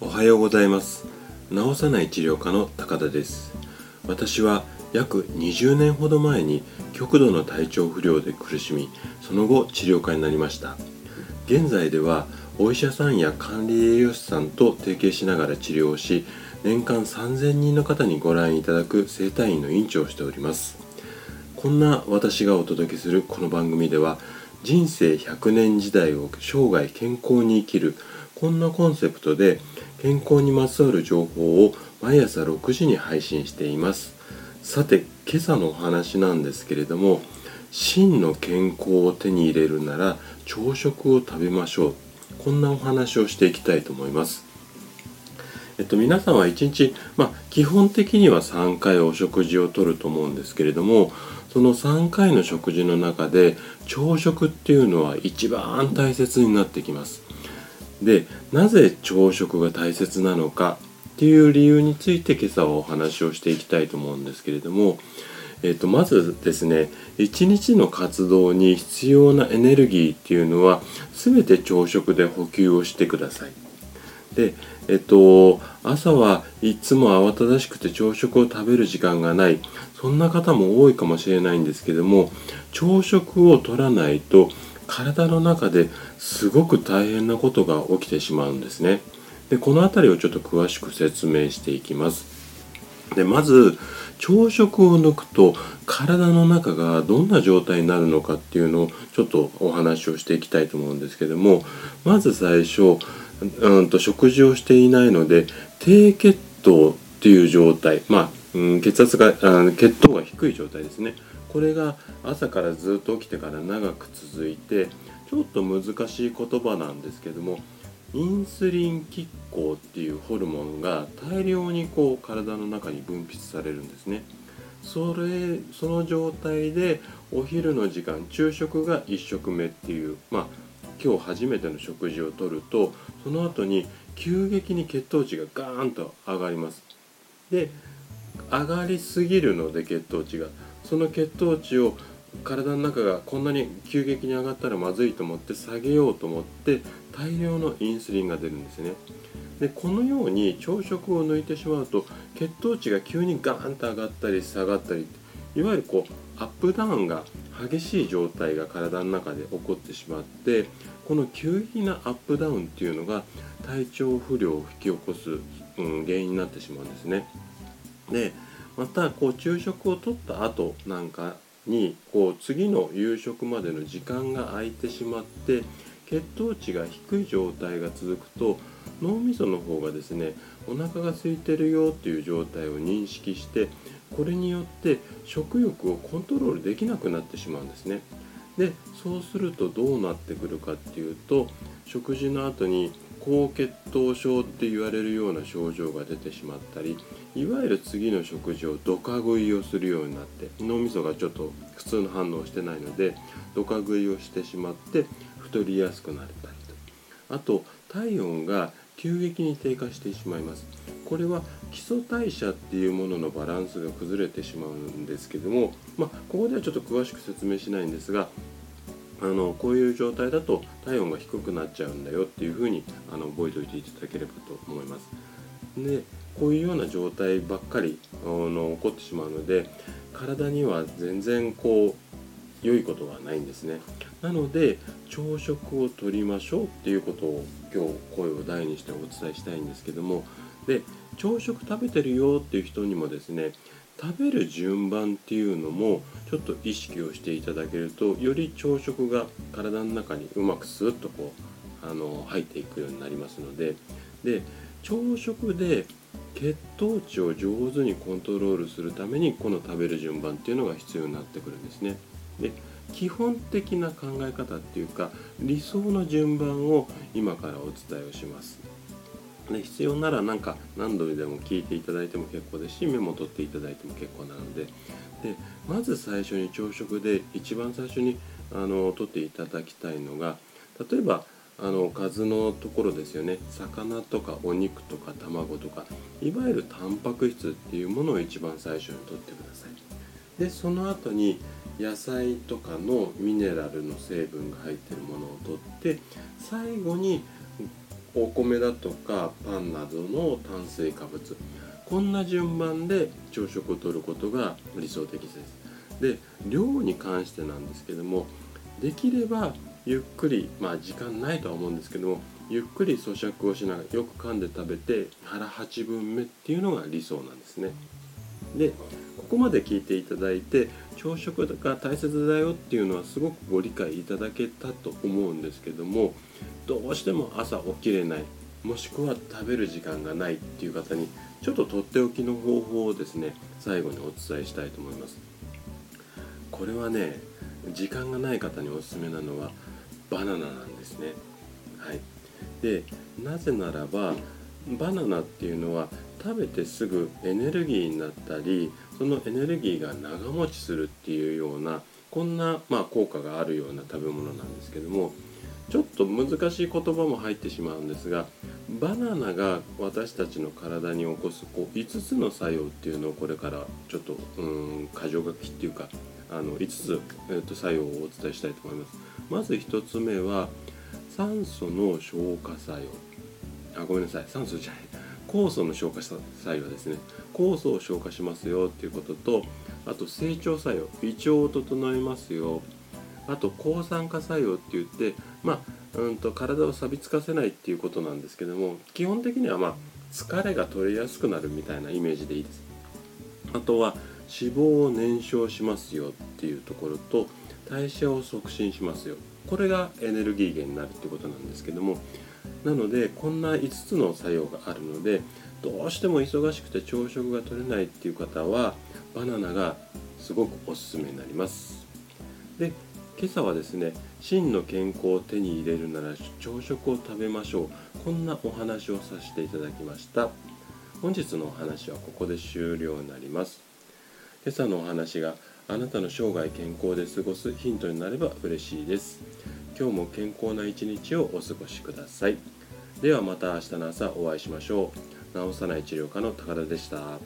おはようございます。治さない治療科の高田です。私は約20年ほど前に極度の体調不良で苦しみその後治療科になりました。現在ではお医者さんや管理栄養士さんと提携しながら治療をし年間3000人の方にご覧いただく整体院の院長をしております。こんな私がお届けするこの番組では人生100年時代を生涯健康に生きるこんなコンセプトで健康にまつわる情報を毎朝6時に配信しています。さて今朝のお話なんですけれども真の健康を手に入れるなら朝食を食べましょう。こんなお話をしていきたいと思います。えっと、皆さんは1日、まあ、基本的には3回お食事をとると思うんですけれどもその3回の食事の中で朝食っていうのは一番大切になってきますでなぜ朝食が大切なのかっていう理由について今朝はお話をしていきたいと思うんですけれどもえー、とまずですね一日の活動に必要なエネルギーっていうのは全て朝食で補給をしてください。でえっと朝はいつも慌ただしくて朝食を食べる時間がないそんな方も多いかもしれないんですけども朝食を取らないと体の中ですごく大変なことが起きてしまうんですね。でこの辺りをちょっと詳しく説明していきます。でまず朝食を抜くと体の中がどんな状態になるのかっていうのをちょっとお話をしていきたいと思うんですけどもまず最初うんと食事をしていないので低血糖っていう状態まあ、うん、血圧があ血糖が低い状態ですね。これが朝からずっと起きてから長く続いてちょっと難しい言葉なんですけどもインスリン拮抗っていうホルモンが大量にこう体の中に分泌されるんですね。それその状態でお昼の時間昼食が1食目っていうまあ今日初めての食事をとるとその後に急激に血糖値がガーンと上がります。で上がりすぎるので血糖値が。その血糖値を体の中がこんなに急激に上がったらまずいと思って下げようと思って大量のインスリンが出るんですね。でこのように朝食を抜いてしまうと血糖値が急にガーンと上がったり下がったりいわゆるこうアップダウンが激しい状態が体の中で起こってしまってこの急激なアップダウンっていうのが体調不良を引き起こす、うん、原因になってしまうんですね。でまたこう昼食をとった後なんかにこう次の夕食までの時間が空いてしまって血糖値が低い状態が続くと脳みその方がですねお腹が空いてるよっていう状態を認識してこれによって食欲をコントロールできなくなってしまうんですね。でそうするとどうなってくるかっていうと食事の後に高血糖症って言われるような症状が出てしまったりいわゆる次の食事をドカ食いをするようになって脳みそがちょっと普通の反応してないのでドカ食いをしてしまって太りやすくなったりとあと体温が急激に低下してしまいますこれは基礎代謝っていうもののバランスが崩れてしまうんですけども、まあ、ここではちょっと詳しく説明しないんですがあのこういう状態だと体温が低くなっちゃうんだよっていうふうにあの覚えておいていただければと思います。でこういうような状態ばっかりあの起こってしまうので体には全然こう良いことがないんですね。なので朝食をとりましょうっていうことを今日声を大にしてお伝えしたいんですけどもで朝食食べてるよっていう人にもですね食べる順番っていうのもちょっと意識をしていただけるとより朝食が体の中にうまくスッとこうあの入っていくようになりますのでで朝食で血糖値を上手にコントロールするためにこの食べる順番っていうのが必要になってくるんですね。で基本的な考え方っていうか理想の順番を今からお伝えをします。で必要ならなんか何度でも聞いていただいても結構ですしメモ取っていただいても結構なので。でまず最初に朝食で一番最初にあの取っていただきたいのが例えばあの数のところですよね。魚とかお肉とか卵とかいわゆるタンパク質っていうものを一番最初に取ってください。でその後に野菜とかのミネラルの成分が入ってるものを取って最後にお米だとかパンなどの炭水化物。こんな順番で朝食をとることが理想的です。で量に関してなんですけどもできればゆっくりまあ時間ないとは思うんですけどもゆっくり咀嚼をしながらよく噛んで食べて腹8分目っていうのが理想なんですね。でここまで聞いていただいて朝食が大切だよっていうのはすごくご理解いただけたと思うんですけどもどうしても朝起きれない。もしくは食べる時間がないっていう方にちょっととっておきの方法をですね最後にお伝えしたいと思います。これはね時間がない方におすすめなのはバナナなんですね。はい。でなぜならばバナナっていうのは食べてすぐエネルギーになったりそのエネルギーが長持ちするっていうようなこんな、まあ、効果があるような食べ物なんですけどもちょっと難しい言葉も入ってしまうんですがバナナが私たちの体に起こすこう5つの作用っていうのをこれからちょっとうん箇条書きっていうかあの5つ、えー、と作用をお伝えしたいと思います。まず1つ目は酸素の消化作用。あごめんなさい。酸素じゃない。酵素の消化作用ですね。酵素を消化しますよっていうこととあと成長作用。胃腸を整えますよ。あと抗酸化作用って言ってまあうんと体を錆びつかせないっていうことなんですけども基本的にはまあ疲れが取れやすくなるみたいなイメージでいいです。あとは脂肪を燃焼しますよっていうところと代謝を促進しますよ。これがエネルギー源になるってことなんですけどもなのでこんな5つの作用があるのでどうしても忙しくて朝食が取れないっていう方はバナナがすごくおすすめになります。で今朝はですね真の健康を手に入れるなら朝食を食べましょう。こんなお話をさせていただきました。本日のお話はここで終了になります。今朝のお話があなたの生涯健康で過ごすヒントになれば嬉しいです。今日も健康な一日をお過ごしください。ではまた明日の朝お会いしましょう。治さない治療科の高田でした。